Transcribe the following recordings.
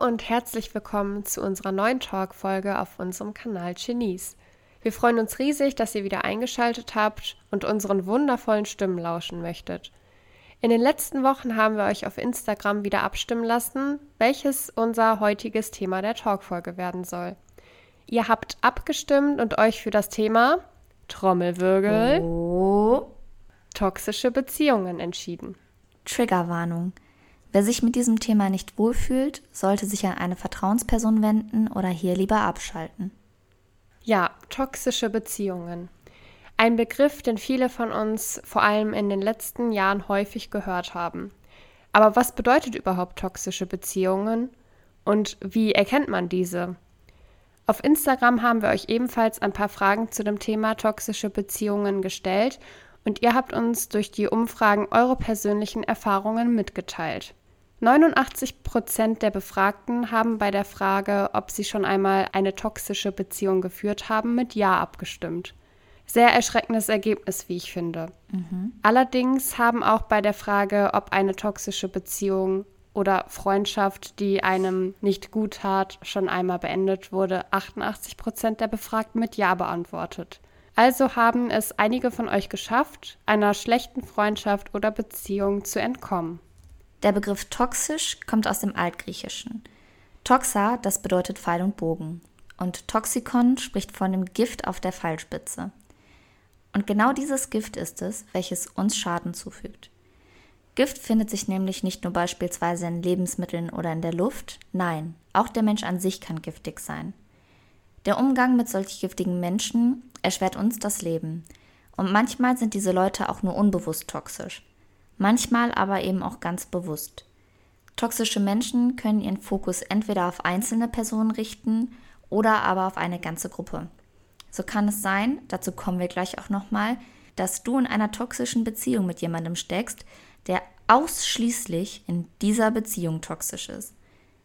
und herzlich willkommen zu unserer neuen Talk-Folge auf unserem Kanal Genies. Wir freuen uns riesig, dass ihr wieder eingeschaltet habt und unseren wundervollen Stimmen lauschen möchtet. In den letzten Wochen haben wir euch auf Instagram wieder abstimmen lassen, welches unser heutiges Thema der Talk-Folge werden soll. Ihr habt abgestimmt und euch für das Thema Trommelwirbel Oh. toxische Beziehungen entschieden. Triggerwarnung. Wer sich mit diesem Thema nicht wohlfühlt, sollte sich an eine Vertrauensperson wenden oder hier lieber abschalten. Ja, toxische Beziehungen. Ein Begriff, den viele von uns vor allem in den letzten Jahren häufig gehört haben. Aber was bedeutet überhaupt toxische Beziehungen und wie erkennt man diese? Auf Instagram haben wir euch ebenfalls ein paar Fragen zu dem Thema toxische Beziehungen gestellt und ihr habt uns durch die Umfragen eure persönlichen Erfahrungen mitgeteilt. 89 Prozent der Befragten haben bei der Frage, ob sie schon einmal eine toxische Beziehung geführt haben, mit Ja abgestimmt. Sehr erschreckendes Ergebnis, wie ich finde. Allerdings haben auch bei der Frage, ob eine toxische Beziehung oder Freundschaft, die einem nicht gut tat, schon einmal beendet wurde, 88 Prozent der Befragten mit Ja beantwortet. Also haben es einige von euch geschafft, einer schlechten Freundschaft oder Beziehung zu entkommen. Der Begriff toxisch kommt aus dem Altgriechischen. Toxa, das bedeutet Pfeil und Bogen. Und Toxikon spricht von dem Gift auf der Pfeilspitze. Und genau dieses Gift ist es, welches uns Schaden zufügt. Gift findet sich nämlich nicht nur beispielsweise in Lebensmitteln oder in der Luft, nein, auch der Mensch an sich kann giftig sein. Der Umgang mit solch giftigen Menschen erschwert uns das Leben. Und manchmal sind diese Leute auch nur unbewusst toxisch. Manchmal aber eben auch ganz bewusst. Toxische Menschen können ihren Fokus entweder auf einzelne Personen richten oder aber auf eine ganze Gruppe. So kann es sein, dazu kommen wir gleich auch nochmal, dass du in einer toxischen Beziehung mit jemandem steckst, der ausschließlich in dieser Beziehung toxisch ist.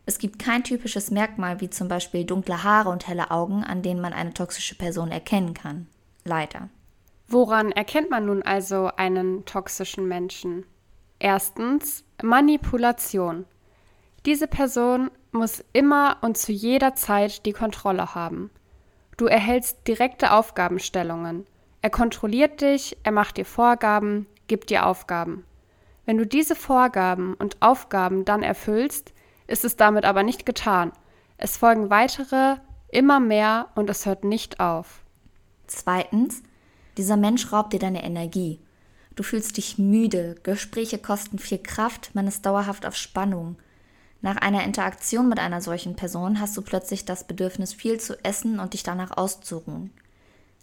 Es gibt kein typisches Merkmal wie zum Beispiel dunkle Haare und helle Augen, an denen man eine toxische Person erkennen kann. Leider. Woran erkennt man nun also einen toxischen Menschen? Erstens Manipulation. Diese Person muss immer und zu jeder Zeit die Kontrolle haben. Du erhältst direkte Aufgabenstellungen. Er kontrolliert dich, er macht dir Vorgaben, gibt dir Aufgaben. Wenn du diese Vorgaben und Aufgaben dann erfüllst, ist es damit aber nicht getan. Es folgen weitere, immer mehr und es hört nicht auf. Zweitens, dieser Mensch raubt dir deine Energie. Du fühlst dich müde, Gespräche kosten viel Kraft, man ist dauerhaft auf Spannung. Nach einer Interaktion mit einer solchen Person hast du plötzlich das Bedürfnis, viel zu essen und dich danach auszuruhen.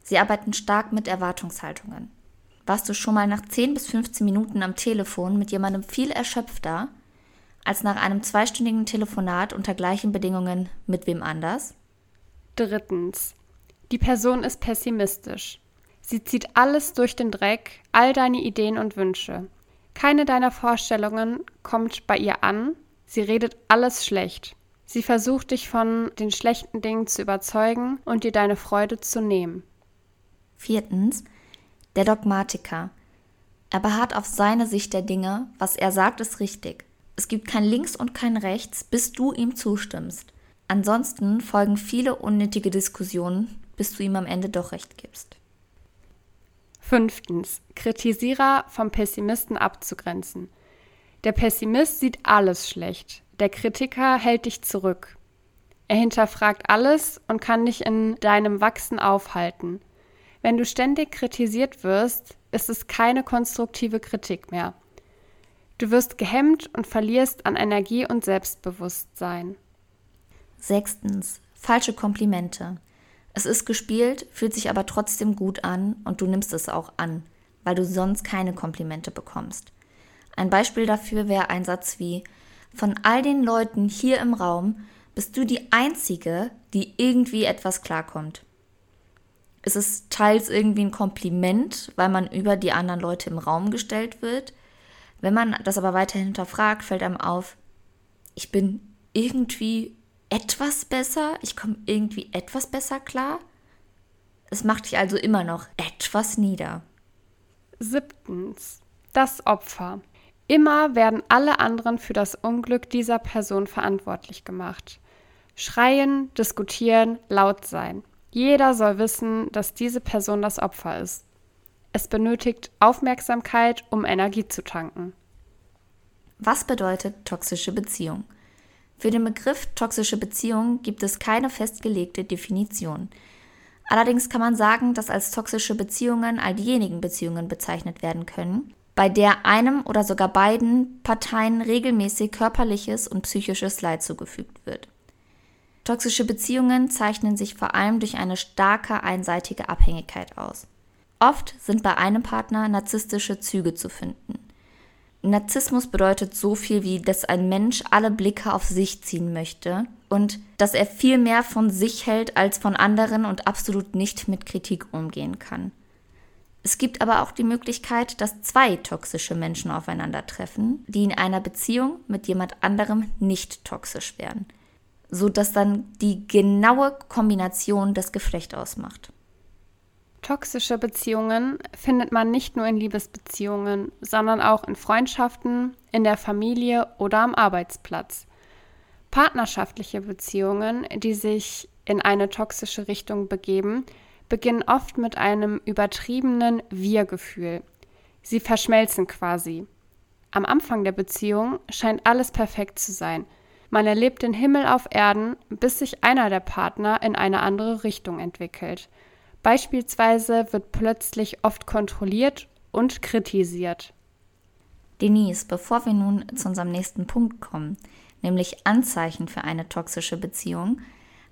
Sie arbeiten stark mit Erwartungshaltungen. Warst du schon mal nach 10 bis 15 Minuten am Telefon mit jemandem viel erschöpfter als nach einem zweistündigen Telefonat unter gleichen Bedingungen mit wem anders? Drittens. Die Person ist pessimistisch. Sie zieht alles durch den Dreck, all deine Ideen und Wünsche. Keine deiner Vorstellungen kommt bei ihr an, sie redet alles schlecht. Sie versucht dich von den schlechten Dingen zu überzeugen und dir deine Freude zu nehmen. Viertens, der Dogmatiker. Er beharrt auf seine Sicht der Dinge, was er sagt, ist richtig. Es gibt kein Links und kein Rechts, bis du ihm zustimmst. Ansonsten folgen viele unnötige Diskussionen, bis du ihm am Ende doch recht gibst. Fünftens. Kritisierer vom Pessimisten abzugrenzen. Der Pessimist sieht alles schlecht. Der Kritiker hält dich zurück. Er hinterfragt alles und kann dich in deinem Wachsen aufhalten. Wenn du ständig kritisiert wirst, ist es keine konstruktive Kritik mehr. Du wirst gehemmt und verlierst an Energie und Selbstbewusstsein. Sechstens, falsche Komplimente. Es ist gespielt, fühlt sich aber trotzdem gut an und du nimmst es auch an, weil du sonst keine Komplimente bekommst. Ein Beispiel dafür wäre ein Satz wie, von all den Leuten hier im Raum bist du die Einzige, die irgendwie etwas klarkommt. Es ist teils irgendwie ein Kompliment, weil man über die anderen Leute im Raum gestellt wird. Wenn man das aber weiter hinterfragt, fällt einem auf, ich bin irgendwie etwas besser, ich komme irgendwie etwas besser klar. Es macht dich also immer noch etwas nieder. Siebtens. Das Opfer. Immer werden alle anderen für das Unglück dieser Person verantwortlich gemacht. Schreien, diskutieren, laut sein. Jeder soll wissen, dass diese Person das Opfer ist. Es benötigt Aufmerksamkeit, um Energie zu tanken. Was bedeutet toxische Beziehung? Für den Begriff toxische Beziehung gibt es keine festgelegte Definition. Allerdings kann man sagen, dass als toxische Beziehungen all diejenigen Beziehungen bezeichnet werden können, bei der einem oder sogar beiden Parteien regelmäßig körperliches und psychisches Leid zugefügt wird. Toxische Beziehungen zeichnen sich vor allem durch eine starke einseitige Abhängigkeit aus. Oft sind bei einem Partner narzisstische Züge zu finden. Narzissmus bedeutet so viel wie, dass ein Mensch alle Blicke auf sich ziehen möchte und dass er viel mehr von sich hält als von anderen und absolut nicht mit Kritik umgehen kann. Es gibt aber auch die Möglichkeit, dass zwei toxische Menschen aufeinandertreffen, die in einer Beziehung mit jemand anderem nicht toxisch wären, so dass dann die genaue Kombination das Geflecht ausmacht. Toxische Beziehungen findet man nicht nur in Liebesbeziehungen, sondern auch in Freundschaften, in der Familie oder am Arbeitsplatz. Partnerschaftliche Beziehungen, die sich in eine toxische Richtung begeben, beginnen oft mit einem übertriebenen Wir-Gefühl. Sie verschmelzen quasi. Am Anfang der Beziehung scheint alles perfekt zu sein. Man erlebt den Himmel auf Erden, bis sich einer der Partner in eine andere Richtung entwickelt. Beispielsweise wird plötzlich oft kontrolliert und kritisiert. Denise, bevor wir nun zu unserem nächsten Punkt kommen, nämlich Anzeichen für eine toxische Beziehung,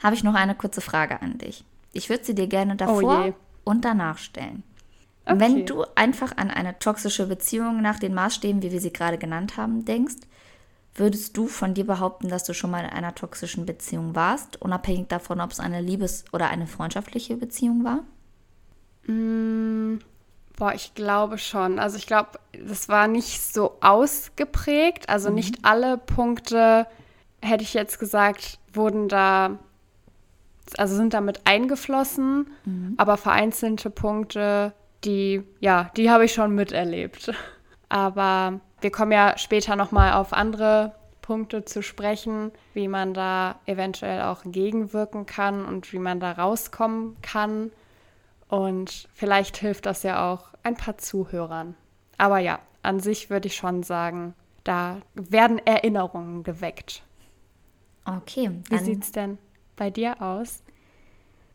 habe ich noch eine kurze Frage an dich. Ich würde sie dir gerne davor oh und danach stellen. Okay. Wenn du einfach an eine toxische Beziehung nach den Maßstäben, wie wir sie gerade genannt haben, denkst, würdest du von dir behaupten, dass du schon mal in einer toxischen Beziehung warst, unabhängig davon, ob es eine Liebes- oder eine freundschaftliche Beziehung war? Mm, boah, ich glaube schon. Also ich glaube, das war nicht so ausgeprägt. Also mhm. nicht alle Punkte, hätte ich jetzt gesagt, wurden da also sind damit eingeflossen, mhm. aber vereinzelte Punkte, die, ja, die habe ich schon miterlebt. Aber wir kommen ja später nochmal auf andere Punkte zu sprechen, wie man da eventuell auch gegenwirken kann und wie man da rauskommen kann. Und vielleicht hilft das ja auch ein paar Zuhörern. Aber ja, an sich würde ich schon sagen, da werden Erinnerungen geweckt. Okay. Wie sieht es denn bei dir aus?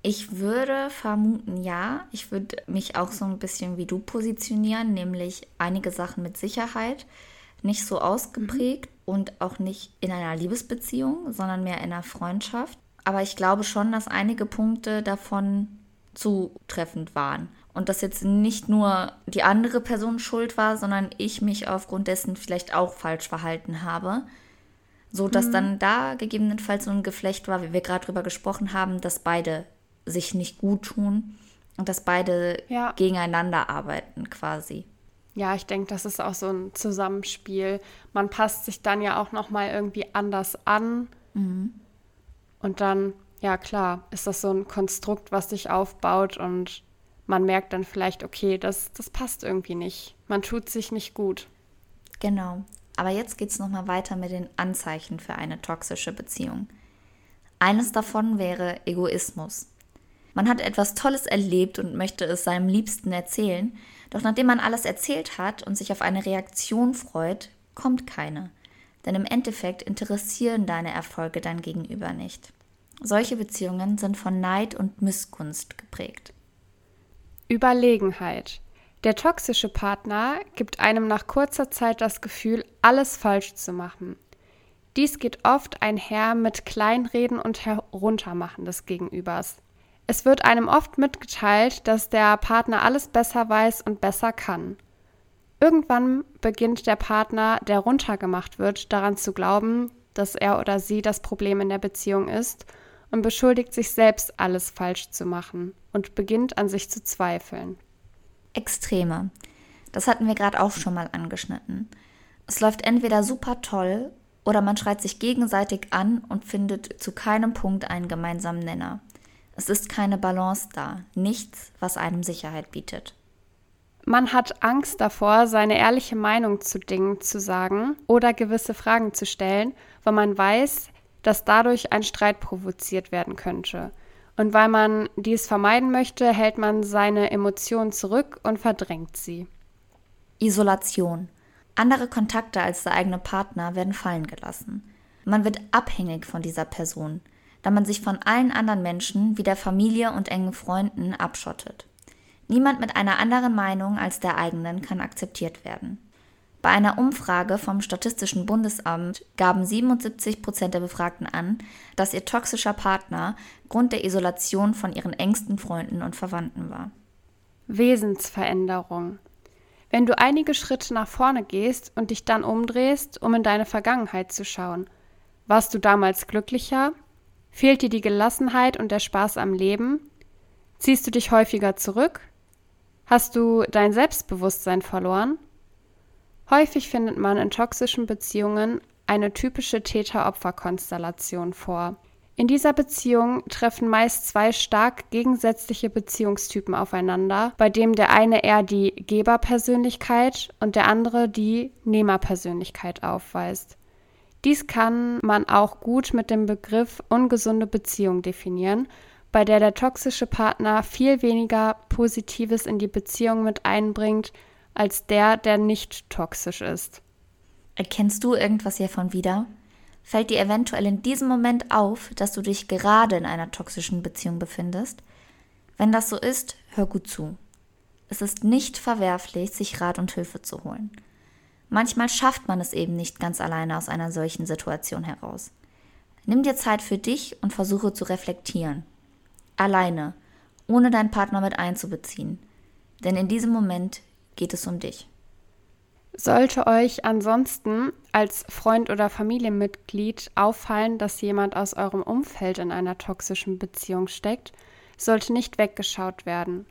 Ich würde vermuten, ja. Ich würde mich auch so ein bisschen wie du positionieren, nämlich einige Sachen mit Sicherheit, nicht so ausgeprägt mhm. und auch nicht in einer Liebesbeziehung, sondern mehr in einer Freundschaft. Aber ich glaube schon, dass einige Punkte davon zutreffend waren. Und dass jetzt nicht nur die andere Person schuld war, sondern ich mich aufgrund dessen vielleicht auch falsch verhalten habe so dass mhm. dann da gegebenenfalls so ein Geflecht war, wie wir gerade drüber gesprochen haben, dass beide sich nicht gut tun und dass beide ja. gegeneinander arbeiten quasi. Ja, ich denke, das ist auch so ein Zusammenspiel. Man passt sich dann ja auch noch mal irgendwie anders an. Mhm. Und dann, ja klar, ist das so ein Konstrukt, was sich aufbaut und man merkt dann vielleicht, okay, das, das passt irgendwie nicht. Man tut sich nicht gut. Genau. Aber jetzt geht es nochmal weiter mit den Anzeichen für eine toxische Beziehung. Eines davon wäre Egoismus. Man hat etwas Tolles erlebt und möchte es seinem Liebsten erzählen, doch nachdem man alles erzählt hat und sich auf eine Reaktion freut, kommt keine. Denn im Endeffekt interessieren deine Erfolge dein Gegenüber nicht. Solche Beziehungen sind von Neid und Missgunst geprägt. Überlegenheit. Der toxische Partner gibt einem nach kurzer Zeit das Gefühl, alles falsch zu machen. Dies geht oft einher mit Kleinreden und Heruntermachen des Gegenübers. Es wird einem oft mitgeteilt, dass der Partner alles besser weiß und besser kann. Irgendwann beginnt der Partner, der runtergemacht wird, daran zu glauben, dass er oder sie das Problem in der Beziehung ist und beschuldigt sich selbst, alles falsch zu machen und beginnt an sich zu zweifeln. Extreme. Das hatten wir gerade auch schon mal angeschnitten. Es läuft entweder super toll oder man schreit sich gegenseitig an und findet zu keinem Punkt einen gemeinsamen Nenner. Es ist keine Balance da, nichts, was einem Sicherheit bietet. Man hat Angst davor, seine ehrliche Meinung zu Dingen zu sagen oder gewisse Fragen zu stellen, weil man weiß, dass dadurch ein Streit provoziert werden könnte. Und weil man dies vermeiden möchte, hält man seine Emotionen zurück und verdrängt sie. Isolation. Andere Kontakte als der eigene Partner werden fallen gelassen. Man wird abhängig von dieser Person, da man sich von allen anderen Menschen wie der Familie und engen Freunden abschottet. Niemand mit einer anderen Meinung als der eigenen kann akzeptiert werden. Bei einer Umfrage vom Statistischen Bundesamt gaben 77 Prozent der Befragten an, dass ihr toxischer Partner Grund der Isolation von ihren engsten Freunden und Verwandten war. Wesensveränderung. Wenn du einige Schritte nach vorne gehst und dich dann umdrehst, um in deine Vergangenheit zu schauen, warst du damals glücklicher? Fehlt dir die Gelassenheit und der Spaß am Leben? Ziehst du dich häufiger zurück? Hast du dein Selbstbewusstsein verloren? Häufig findet man in toxischen Beziehungen eine typische Täter-Opfer-Konstellation vor. In dieser Beziehung treffen meist zwei stark gegensätzliche Beziehungstypen aufeinander, bei dem der eine eher die Geberpersönlichkeit und der andere die Nehmerpersönlichkeit aufweist. Dies kann man auch gut mit dem Begriff ungesunde Beziehung definieren, bei der der toxische Partner viel weniger Positives in die Beziehung mit einbringt, als der, der nicht toxisch ist. Erkennst du irgendwas hiervon wieder? Fällt dir eventuell in diesem Moment auf, dass du dich gerade in einer toxischen Beziehung befindest? Wenn das so ist, hör gut zu. Es ist nicht verwerflich, sich Rat und Hilfe zu holen. Manchmal schafft man es eben nicht ganz alleine aus einer solchen Situation heraus. Nimm dir Zeit für dich und versuche zu reflektieren. Alleine, ohne deinen Partner mit einzubeziehen. Denn in diesem Moment geht es um dich. Sollte euch ansonsten als Freund oder Familienmitglied auffallen, dass jemand aus eurem Umfeld in einer toxischen Beziehung steckt, sollte nicht weggeschaut werden.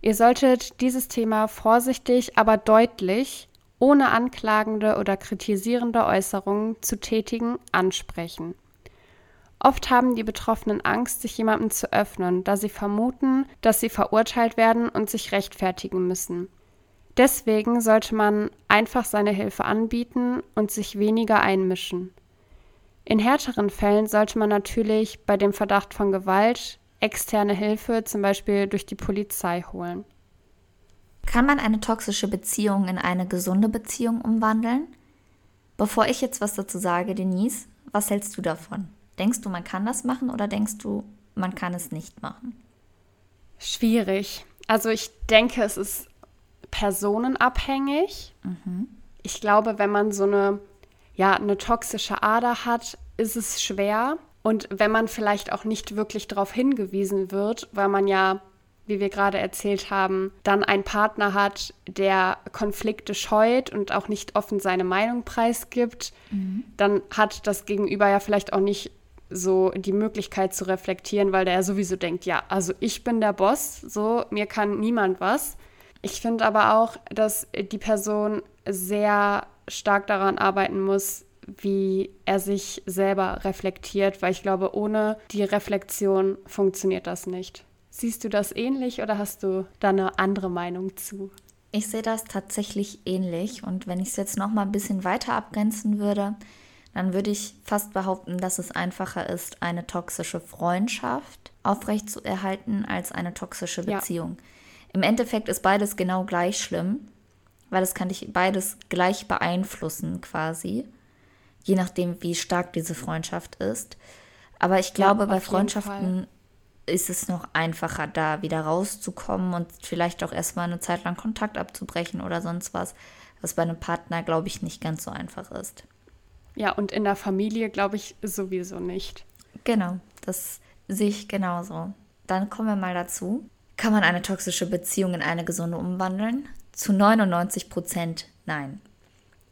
Ihr solltet dieses Thema vorsichtig, aber deutlich, ohne anklagende oder kritisierende Äußerungen zu tätigen, ansprechen. Oft haben die Betroffenen Angst, sich jemandem zu öffnen, da sie vermuten, dass sie verurteilt werden und sich rechtfertigen müssen. Deswegen sollte man einfach seine Hilfe anbieten und sich weniger einmischen. In härteren Fällen sollte man natürlich bei dem Verdacht von Gewalt externe Hilfe, zum Beispiel durch die Polizei, holen. Kann man eine toxische Beziehung in eine gesunde Beziehung umwandeln? Bevor ich jetzt was dazu sage, Denise, was hältst du davon? Denkst du, man kann das machen oder denkst du, man kann es nicht machen? Schwierig. Also ich denke, es ist personenabhängig. Mhm. Ich glaube, wenn man so eine, ja, eine toxische Ader hat, ist es schwer. Und wenn man vielleicht auch nicht wirklich darauf hingewiesen wird, weil man ja, wie wir gerade erzählt haben, dann einen Partner hat, der Konflikte scheut und auch nicht offen seine Meinung preisgibt, mhm. dann hat das Gegenüber ja vielleicht auch nicht so die Möglichkeit zu reflektieren, weil der ja sowieso denkt, ja, also ich bin der Boss, so mir kann niemand was. Ich finde aber auch, dass die Person sehr stark daran arbeiten muss, wie er sich selber reflektiert, weil ich glaube, ohne die Reflexion funktioniert das nicht. Siehst du das ähnlich oder hast du da eine andere Meinung zu? Ich sehe das tatsächlich ähnlich und wenn ich es jetzt noch mal ein bisschen weiter abgrenzen würde, dann würde ich fast behaupten, dass es einfacher ist, eine toxische Freundschaft aufrechtzuerhalten als eine toxische Beziehung. Ja. Im Endeffekt ist beides genau gleich schlimm, weil es kann dich beides gleich beeinflussen quasi, je nachdem, wie stark diese Freundschaft ist. Aber ich glaube, ja, bei Freundschaften ist es noch einfacher, da wieder rauszukommen und vielleicht auch erstmal eine Zeit lang Kontakt abzubrechen oder sonst was, was bei einem Partner, glaube ich, nicht ganz so einfach ist. Ja, und in der Familie glaube ich sowieso nicht. Genau, das sehe ich genauso. Dann kommen wir mal dazu. Kann man eine toxische Beziehung in eine gesunde umwandeln? Zu 99 Prozent nein.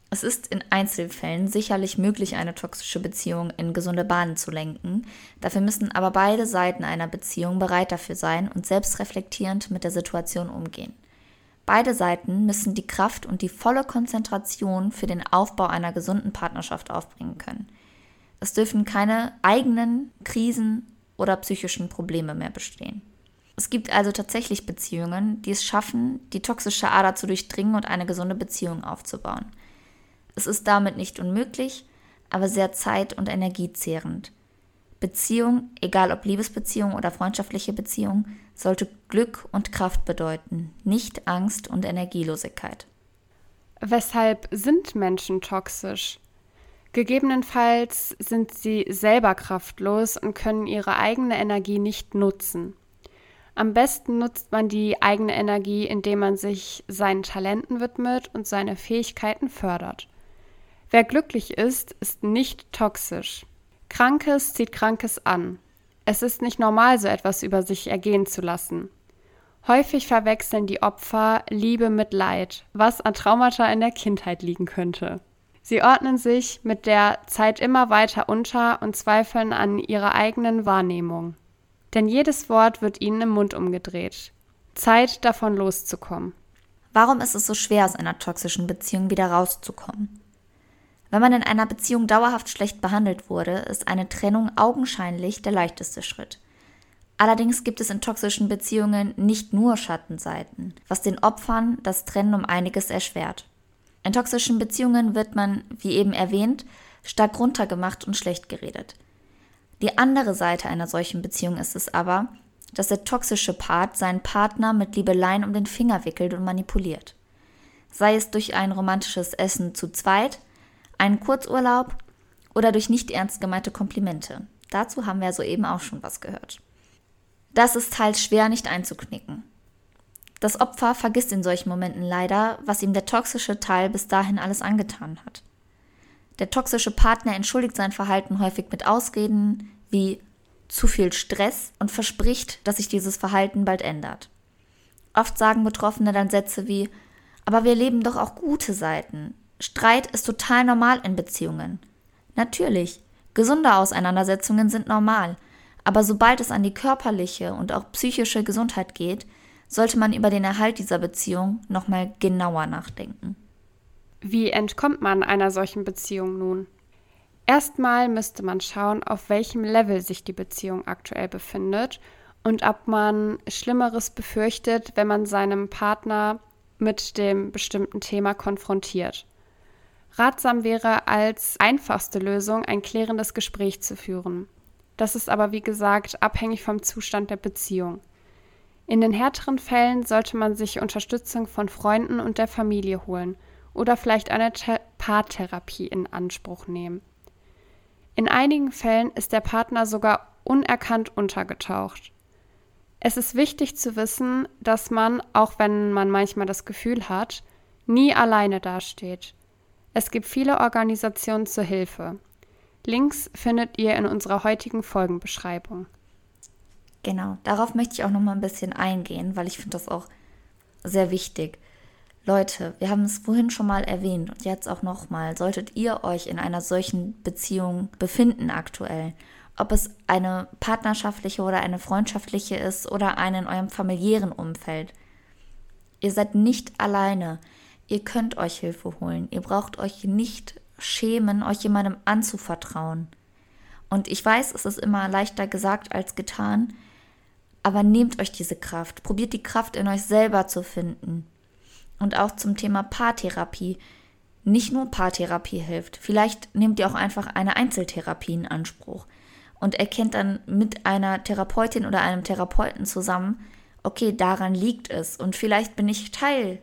Es ist in Einzelfällen sicherlich möglich, eine toxische Beziehung in gesunde Bahnen zu lenken. Dafür müssen aber beide Seiten einer Beziehung bereit dafür sein und selbstreflektierend mit der Situation umgehen. Beide Seiten müssen die Kraft und die volle Konzentration für den Aufbau einer gesunden Partnerschaft aufbringen können. Es dürfen keine eigenen Krisen oder psychischen Probleme mehr bestehen. Es gibt also tatsächlich Beziehungen, die es schaffen, die toxische Ader zu durchdringen und eine gesunde Beziehung aufzubauen. Es ist damit nicht unmöglich, aber sehr zeit- und energiezehrend. Beziehung, egal ob Liebesbeziehung oder freundschaftliche Beziehung, sollte Glück und Kraft bedeuten, nicht Angst und Energielosigkeit. Weshalb sind Menschen toxisch? Gegebenenfalls sind sie selber kraftlos und können ihre eigene Energie nicht nutzen. Am besten nutzt man die eigene Energie, indem man sich seinen Talenten widmet und seine Fähigkeiten fördert. Wer glücklich ist, ist nicht toxisch. Krankes zieht Krankes an. Es ist nicht normal, so etwas über sich ergehen zu lassen. Häufig verwechseln die Opfer Liebe mit Leid, was an Traumata in der Kindheit liegen könnte. Sie ordnen sich mit der Zeit immer weiter unter und zweifeln an ihrer eigenen Wahrnehmung. Denn jedes Wort wird ihnen im Mund umgedreht. Zeit davon loszukommen. Warum ist es so schwer, aus einer toxischen Beziehung wieder rauszukommen? Wenn man in einer Beziehung dauerhaft schlecht behandelt wurde, ist eine Trennung augenscheinlich der leichteste Schritt. Allerdings gibt es in toxischen Beziehungen nicht nur Schattenseiten, was den Opfern das Trennen um einiges erschwert. In toxischen Beziehungen wird man, wie eben erwähnt, stark runtergemacht und schlecht geredet. Die andere Seite einer solchen Beziehung ist es aber, dass der toxische Part seinen Partner mit Liebeleien um den Finger wickelt und manipuliert. Sei es durch ein romantisches Essen zu zweit, einen Kurzurlaub oder durch nicht ernst gemeinte Komplimente. Dazu haben wir soeben auch schon was gehört. Das ist teils schwer nicht einzuknicken. Das Opfer vergisst in solchen Momenten leider, was ihm der toxische Teil bis dahin alles angetan hat. Der toxische Partner entschuldigt sein Verhalten häufig mit Ausreden wie zu viel Stress und verspricht, dass sich dieses Verhalten bald ändert. Oft sagen Betroffene dann Sätze wie Aber wir leben doch auch gute Seiten. Streit ist total normal in Beziehungen. Natürlich, gesunde Auseinandersetzungen sind normal, aber sobald es an die körperliche und auch psychische Gesundheit geht, sollte man über den Erhalt dieser Beziehung nochmal genauer nachdenken. Wie entkommt man einer solchen Beziehung nun? Erstmal müsste man schauen, auf welchem Level sich die Beziehung aktuell befindet und ob man Schlimmeres befürchtet, wenn man seinem Partner mit dem bestimmten Thema konfrontiert. Ratsam wäre als einfachste Lösung ein klärendes Gespräch zu führen. Das ist aber wie gesagt abhängig vom Zustand der Beziehung. In den härteren Fällen sollte man sich Unterstützung von Freunden und der Familie holen oder vielleicht eine The Paartherapie in Anspruch nehmen. In einigen Fällen ist der Partner sogar unerkannt untergetaucht. Es ist wichtig zu wissen, dass man, auch wenn man manchmal das Gefühl hat, nie alleine dasteht. Es gibt viele Organisationen zur Hilfe. Links findet ihr in unserer heutigen Folgenbeschreibung. Genau, darauf möchte ich auch noch mal ein bisschen eingehen, weil ich finde das auch sehr wichtig. Leute, wir haben es vorhin schon mal erwähnt und jetzt auch noch mal, solltet ihr euch in einer solchen Beziehung befinden aktuell, ob es eine partnerschaftliche oder eine freundschaftliche ist oder eine in eurem familiären Umfeld. Ihr seid nicht alleine. Ihr könnt euch Hilfe holen. Ihr braucht euch nicht schämen, euch jemandem anzuvertrauen. Und ich weiß, es ist immer leichter gesagt als getan, aber nehmt euch diese Kraft. Probiert die Kraft in euch selber zu finden. Und auch zum Thema Paartherapie. Nicht nur Paartherapie hilft. Vielleicht nehmt ihr auch einfach eine Einzeltherapie in Anspruch und erkennt dann mit einer Therapeutin oder einem Therapeuten zusammen, okay, daran liegt es und vielleicht bin ich Teil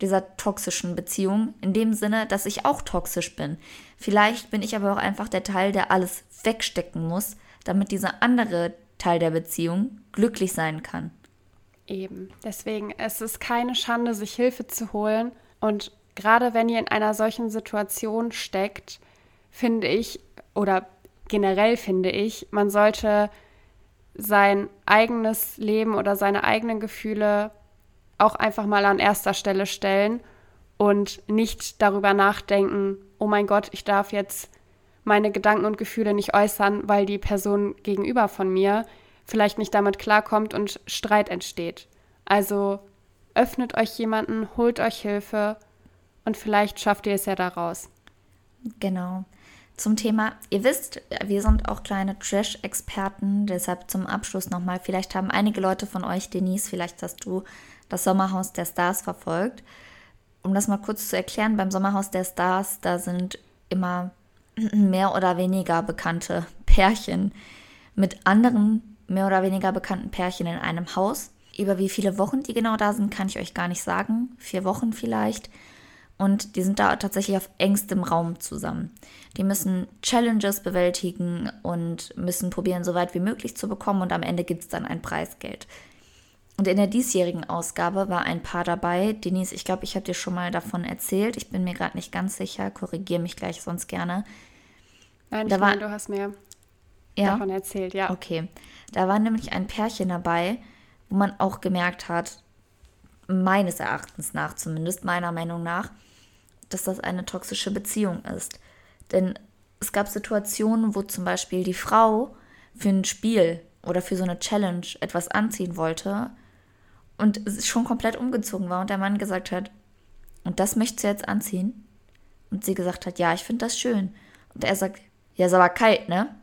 dieser toxischen Beziehung, in dem Sinne, dass ich auch toxisch bin. Vielleicht bin ich aber auch einfach der Teil, der alles wegstecken muss, damit dieser andere Teil der Beziehung glücklich sein kann. Eben. Deswegen, es ist keine Schande, sich Hilfe zu holen. Und gerade wenn ihr in einer solchen Situation steckt, finde ich, oder generell finde ich, man sollte sein eigenes Leben oder seine eigenen Gefühle auch einfach mal an erster Stelle stellen und nicht darüber nachdenken, oh mein Gott, ich darf jetzt meine Gedanken und Gefühle nicht äußern, weil die Person gegenüber von mir vielleicht nicht damit klarkommt und Streit entsteht. Also öffnet euch jemanden, holt euch Hilfe und vielleicht schafft ihr es ja daraus. Genau. zum Thema, ihr wisst, wir sind auch kleine Trash-Experten, deshalb zum Abschluss nochmal, vielleicht haben einige Leute von euch, Denise, vielleicht hast du das Sommerhaus der Stars verfolgt. Um das mal kurz zu erklären, beim Sommerhaus der Stars, da sind immer mehr oder weniger bekannte Pärchen mit anderen mehr oder weniger bekannten Pärchen in einem Haus. Über wie viele Wochen die genau da sind, kann ich euch gar nicht sagen. Vier Wochen vielleicht. Und die sind da tatsächlich auf engstem Raum zusammen. Die müssen Challenges bewältigen und müssen probieren, so weit wie möglich zu bekommen. Und am Ende gibt es dann ein Preisgeld. Und in der diesjährigen Ausgabe war ein Paar dabei. Denise, ich glaube, ich habe dir schon mal davon erzählt. Ich bin mir gerade nicht ganz sicher. Korrigiere mich gleich sonst gerne. Nein, ich da meine, du hast mir ja? davon erzählt, ja. Okay. Da war nämlich ein Pärchen dabei, wo man auch gemerkt hat, meines Erachtens nach, zumindest meiner Meinung nach, dass das eine toxische Beziehung ist. Denn es gab Situationen, wo zum Beispiel die Frau für ein Spiel oder für so eine Challenge etwas anziehen wollte und schon komplett umgezogen war und der Mann gesagt hat, und das möchtest du jetzt anziehen? Und sie gesagt hat, ja, ich finde das schön. Und er sagt, ja, ist aber kalt, ne?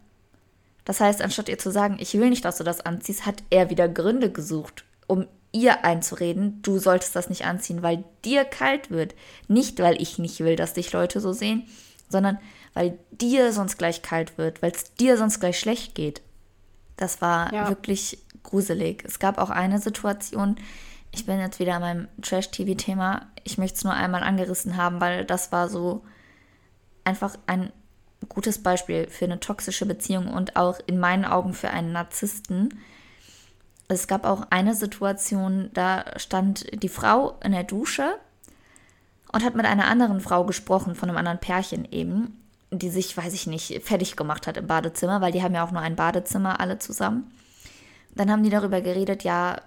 Das heißt, anstatt ihr zu sagen, ich will nicht, dass du das anziehst, hat er wieder Gründe gesucht, um ihr einzureden, du solltest das nicht anziehen, weil dir kalt wird. Nicht, weil ich nicht will, dass dich Leute so sehen, sondern weil dir sonst gleich kalt wird, weil es dir sonst gleich schlecht geht. Das war ja. wirklich gruselig. Es gab auch eine Situation, ich bin jetzt wieder an meinem Trash-TV-Thema, ich möchte es nur einmal angerissen haben, weil das war so einfach ein gutes Beispiel für eine toxische Beziehung und auch in meinen Augen für einen Narzissten es gab auch eine Situation, da stand die Frau in der Dusche und hat mit einer anderen Frau gesprochen, von einem anderen Pärchen eben, die sich, weiß ich nicht, fertig gemacht hat im Badezimmer, weil die haben ja auch nur ein Badezimmer alle zusammen. Dann haben die darüber geredet, ja,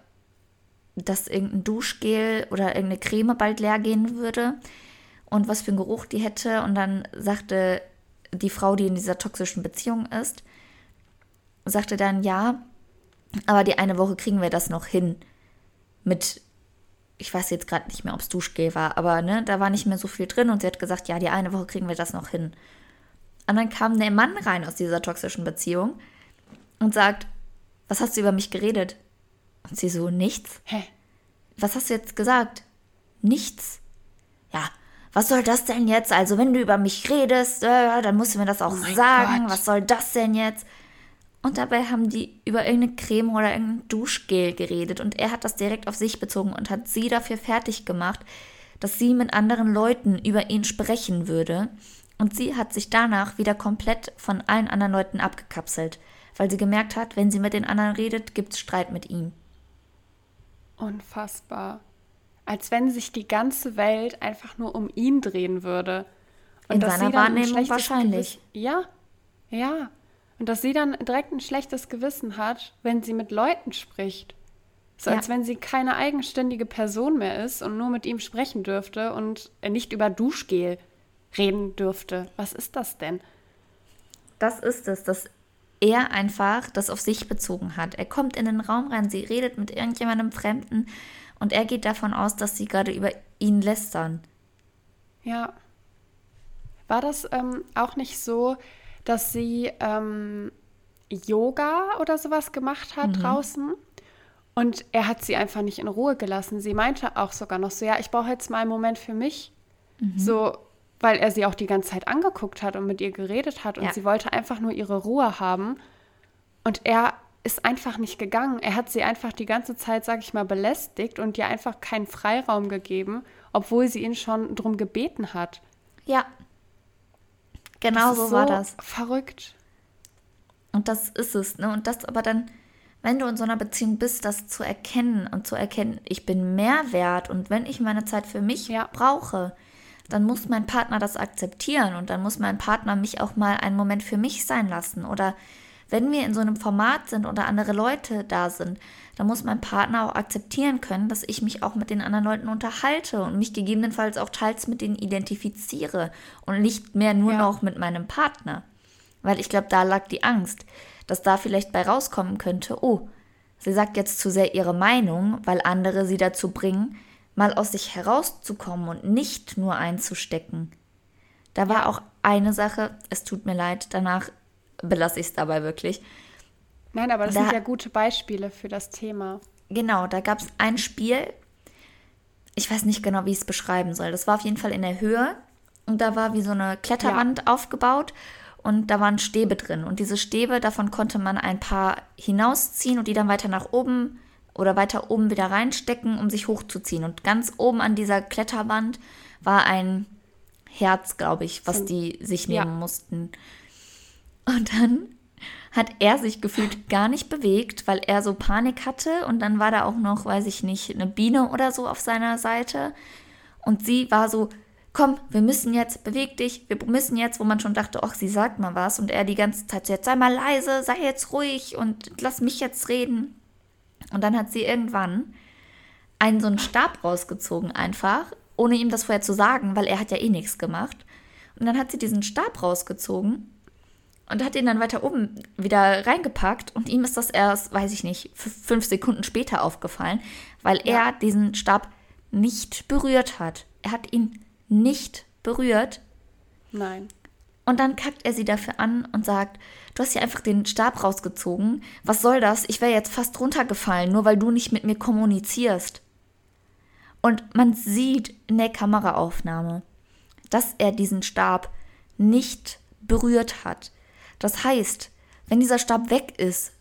dass irgendein Duschgel oder irgendeine Creme bald leer gehen würde und was für einen Geruch die hätte. Und dann sagte die Frau, die in dieser toxischen Beziehung ist, sagte dann, ja, aber die eine Woche kriegen wir das noch hin. Mit, ich weiß jetzt gerade nicht mehr, ob es Duschgel war, aber ne, da war nicht mehr so viel drin und sie hat gesagt, ja, die eine Woche kriegen wir das noch hin. Und dann kam der Mann rein aus dieser toxischen Beziehung und sagt, was hast du über mich geredet? Und sie so, nichts. Hä? Was hast du jetzt gesagt? Nichts. Ja, was soll das denn jetzt? Also, wenn du über mich redest, äh, dann musst du mir das auch oh sagen. Gott. Was soll das denn jetzt? Und dabei haben die über irgendeine Creme oder irgendein Duschgel geredet und er hat das direkt auf sich bezogen und hat sie dafür fertig gemacht, dass sie mit anderen Leuten über ihn sprechen würde. Und sie hat sich danach wieder komplett von allen anderen Leuten abgekapselt, weil sie gemerkt hat, wenn sie mit den anderen redet, gibt es Streit mit ihm. Unfassbar. Als wenn sich die ganze Welt einfach nur um ihn drehen würde. Und In seiner Wahrnehmung wahrscheinlich. Gewiss ja, ja. Und dass sie dann direkt ein schlechtes Gewissen hat, wenn sie mit Leuten spricht. So ja. als wenn sie keine eigenständige Person mehr ist und nur mit ihm sprechen dürfte und nicht über Duschgel reden dürfte. Was ist das denn? Das ist es, dass er einfach das auf sich bezogen hat. Er kommt in den Raum rein, sie redet mit irgendjemandem Fremden und er geht davon aus, dass sie gerade über ihn lästern. Ja. War das ähm, auch nicht so, dass sie ähm, Yoga oder sowas gemacht hat mhm. draußen. Und er hat sie einfach nicht in Ruhe gelassen. Sie meinte auch sogar noch so, ja, ich brauche jetzt mal einen Moment für mich. Mhm. So, weil er sie auch die ganze Zeit angeguckt hat und mit ihr geredet hat. Und ja. sie wollte einfach nur ihre Ruhe haben. Und er ist einfach nicht gegangen. Er hat sie einfach die ganze Zeit, sag ich mal, belästigt und ihr einfach keinen Freiraum gegeben, obwohl sie ihn schon drum gebeten hat. Ja, Genau so, so war das. Verrückt. Und das ist es, ne? Und das aber dann, wenn du in so einer Beziehung bist, das zu erkennen und zu erkennen, ich bin mehr wert und wenn ich meine Zeit für mich ja. brauche, dann muss mein Partner das akzeptieren und dann muss mein Partner mich auch mal einen Moment für mich sein lassen. Oder wenn wir in so einem Format sind oder andere Leute da sind, dann muss mein Partner auch akzeptieren können, dass ich mich auch mit den anderen Leuten unterhalte und mich gegebenenfalls auch teils mit denen identifiziere und nicht mehr nur ja. noch mit meinem Partner. Weil ich glaube, da lag die Angst, dass da vielleicht bei rauskommen könnte, oh, sie sagt jetzt zu sehr ihre Meinung, weil andere sie dazu bringen, mal aus sich herauszukommen und nicht nur einzustecken. Da war auch eine Sache, es tut mir leid, danach belasse ich es dabei wirklich. Nein, aber das da, sind ja gute Beispiele für das Thema. Genau, da gab es ein Spiel, ich weiß nicht genau, wie ich es beschreiben soll. Das war auf jeden Fall in der Höhe und da war wie so eine Kletterwand ja. aufgebaut und da waren Stäbe drin. Und diese Stäbe, davon konnte man ein paar hinausziehen und die dann weiter nach oben oder weiter oben wieder reinstecken, um sich hochzuziehen. Und ganz oben an dieser Kletterwand war ein Herz, glaube ich, was die sich nehmen ja. mussten. Und dann hat er sich gefühlt gar nicht bewegt, weil er so Panik hatte. Und dann war da auch noch, weiß ich nicht, eine Biene oder so auf seiner Seite. Und sie war so, komm, wir müssen jetzt, beweg dich, wir müssen jetzt, wo man schon dachte, ach, sie sagt mal was. Und er die ganze Zeit jetzt sei mal leise, sei jetzt ruhig und lass mich jetzt reden. Und dann hat sie irgendwann einen so einen Stab rausgezogen einfach, ohne ihm das vorher zu sagen, weil er hat ja eh nichts gemacht. Und dann hat sie diesen Stab rausgezogen und hat ihn dann weiter oben wieder reingepackt und ihm ist das erst, weiß ich nicht, fünf Sekunden später aufgefallen, weil ja. er diesen Stab nicht berührt hat. Er hat ihn nicht berührt. Nein. Und dann kackt er sie dafür an und sagt, du hast ja einfach den Stab rausgezogen. Was soll das? Ich wäre jetzt fast runtergefallen, nur weil du nicht mit mir kommunizierst. Und man sieht in der Kameraaufnahme, dass er diesen Stab nicht berührt hat. Das heißt, wenn dieser Stab weg ist,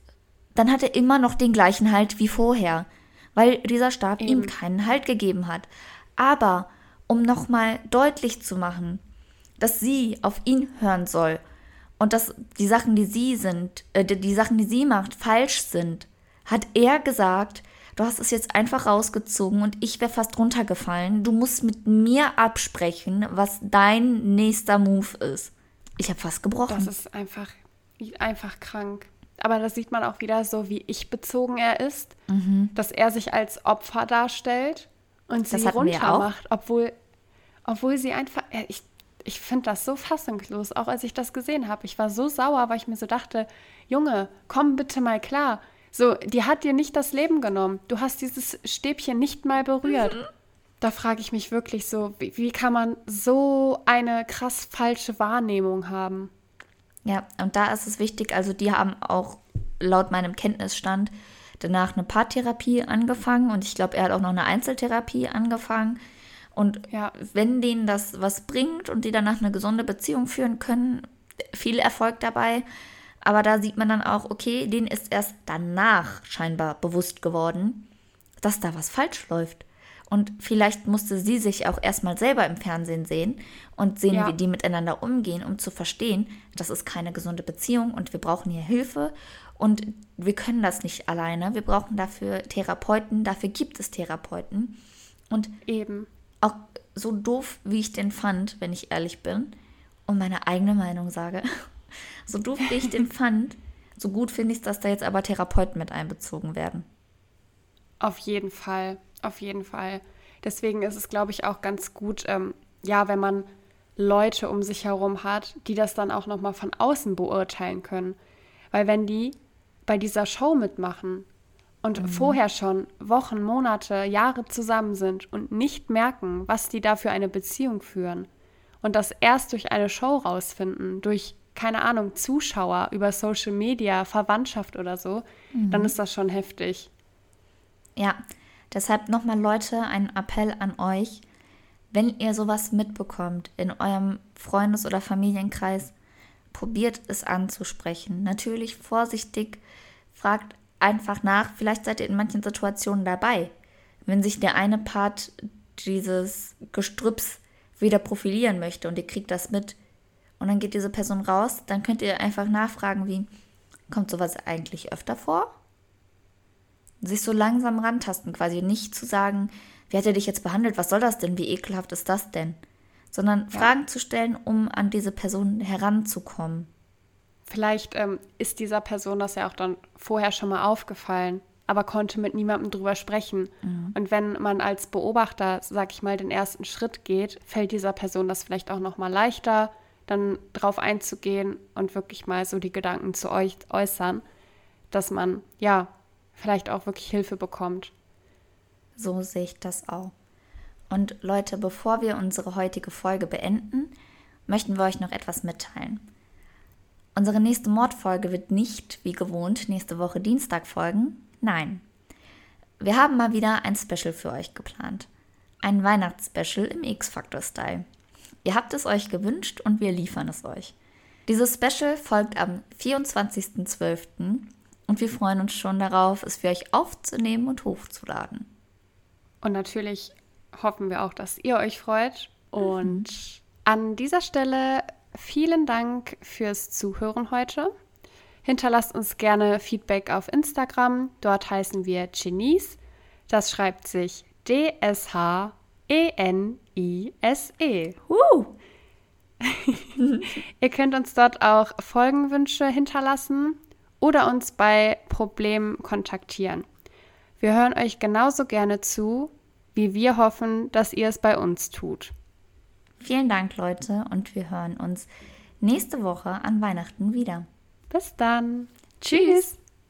dann hat er immer noch den gleichen Halt wie vorher, weil dieser Stab Eben. ihm keinen Halt gegeben hat. Aber um nochmal deutlich zu machen, dass sie auf ihn hören soll und dass die Sachen, die sie sind, äh, die Sachen, die sie macht, falsch sind, hat er gesagt, du hast es jetzt einfach rausgezogen und ich wäre fast runtergefallen. Du musst mit mir absprechen, was dein nächster Move ist. Ich habe fast gebrochen. Das ist einfach, einfach krank. Aber da sieht man auch wieder so, wie ich bezogen er ist, mhm. dass er sich als Opfer darstellt und sie runtermacht, obwohl, obwohl sie einfach, ich, ich finde das so fassungslos, auch als ich das gesehen habe. Ich war so sauer, weil ich mir so dachte, Junge, komm bitte mal klar. So, die hat dir nicht das Leben genommen. Du hast dieses Stäbchen nicht mal berührt. Mhm da frage ich mich wirklich so, wie, wie, kann man so eine krass falsche Wahrnehmung haben? Ja, und da ist es wichtig, also die haben auch laut meinem Kenntnisstand danach eine Paartherapie angefangen und ich glaube, er hat auch noch eine Einzeltherapie angefangen. Und ja. wenn denen das was bringt und die danach eine gesunde Beziehung führen können, viel Erfolg dabei. Aber da sieht man dann auch, okay, denen ist erst danach scheinbar bewusst geworden, dass da was falsch läuft. Und vielleicht musste sie sich auch erstmal selber im Fernsehen sehen und sehen, ja. wie die miteinander umgehen, um zu verstehen, das ist keine gesunde Beziehung und wir brauchen hier Hilfe und wir können das nicht alleine. Wir brauchen dafür Therapeuten, dafür gibt es Therapeuten. Und eben. Auch so doof, wie ich den fand, wenn ich ehrlich bin und meine eigene Meinung sage, so doof, wie ich den fand, so gut finde ich es, dass da jetzt aber Therapeuten mit einbezogen werden. Auf jeden Fall. Auf jeden Fall. Deswegen ist es, glaube ich, auch ganz gut, ähm, ja, wenn man Leute um sich herum hat, die das dann auch nochmal von außen beurteilen können. Weil wenn die bei dieser Show mitmachen und mhm. vorher schon Wochen, Monate, Jahre zusammen sind und nicht merken, was die da für eine Beziehung führen und das erst durch eine Show rausfinden, durch, keine Ahnung, Zuschauer über Social Media, Verwandtschaft oder so, mhm. dann ist das schon heftig. Ja, Deshalb nochmal Leute, ein Appell an euch, wenn ihr sowas mitbekommt in eurem Freundes- oder Familienkreis, probiert es anzusprechen. Natürlich vorsichtig, fragt einfach nach, vielleicht seid ihr in manchen Situationen dabei. Wenn sich der eine Part dieses Gestrüpps wieder profilieren möchte und ihr kriegt das mit und dann geht diese Person raus, dann könnt ihr einfach nachfragen, wie kommt sowas eigentlich öfter vor? sich so langsam rantasten, quasi nicht zu sagen, wie hat er dich jetzt behandelt, was soll das denn, wie ekelhaft ist das denn? Sondern ja. Fragen zu stellen, um an diese Person heranzukommen. Vielleicht ähm, ist dieser Person das ja auch dann vorher schon mal aufgefallen, aber konnte mit niemandem drüber sprechen. Mhm. Und wenn man als Beobachter, sag ich mal, den ersten Schritt geht, fällt dieser Person das vielleicht auch noch mal leichter, dann drauf einzugehen und wirklich mal so die Gedanken zu euch äußern, dass man ja vielleicht auch wirklich Hilfe bekommt. So sehe ich das auch. Und Leute, bevor wir unsere heutige Folge beenden, möchten wir euch noch etwas mitteilen. Unsere nächste Mordfolge wird nicht, wie gewohnt, nächste Woche Dienstag folgen. Nein. Wir haben mal wieder ein Special für euch geplant. Ein Weihnachtsspecial im X-Factor-Style. Ihr habt es euch gewünscht und wir liefern es euch. Dieses Special folgt am 24.12. und wir freuen uns schon darauf, es für euch aufzunehmen und hochzuladen. Und natürlich hoffen wir auch, dass ihr euch freut. Und mhm. an dieser Stelle vielen Dank fürs Zuhören heute. Hinterlasst uns gerne Feedback auf Instagram. Dort heißen wir Genies. Das schreibt sich D-S-H-E-N-I-S-E. -E. Uh. Ihr könnt uns dort auch Folgenwünsche hinterlassen oder uns bei Problemen kontaktieren. Wir hören euch genauso gerne zu, wie wir hoffen, dass ihr es bei uns tut. Vielen Dank, Leute, und wir hören uns nächste Woche an Weihnachten wieder. Bis dann. Tschüss.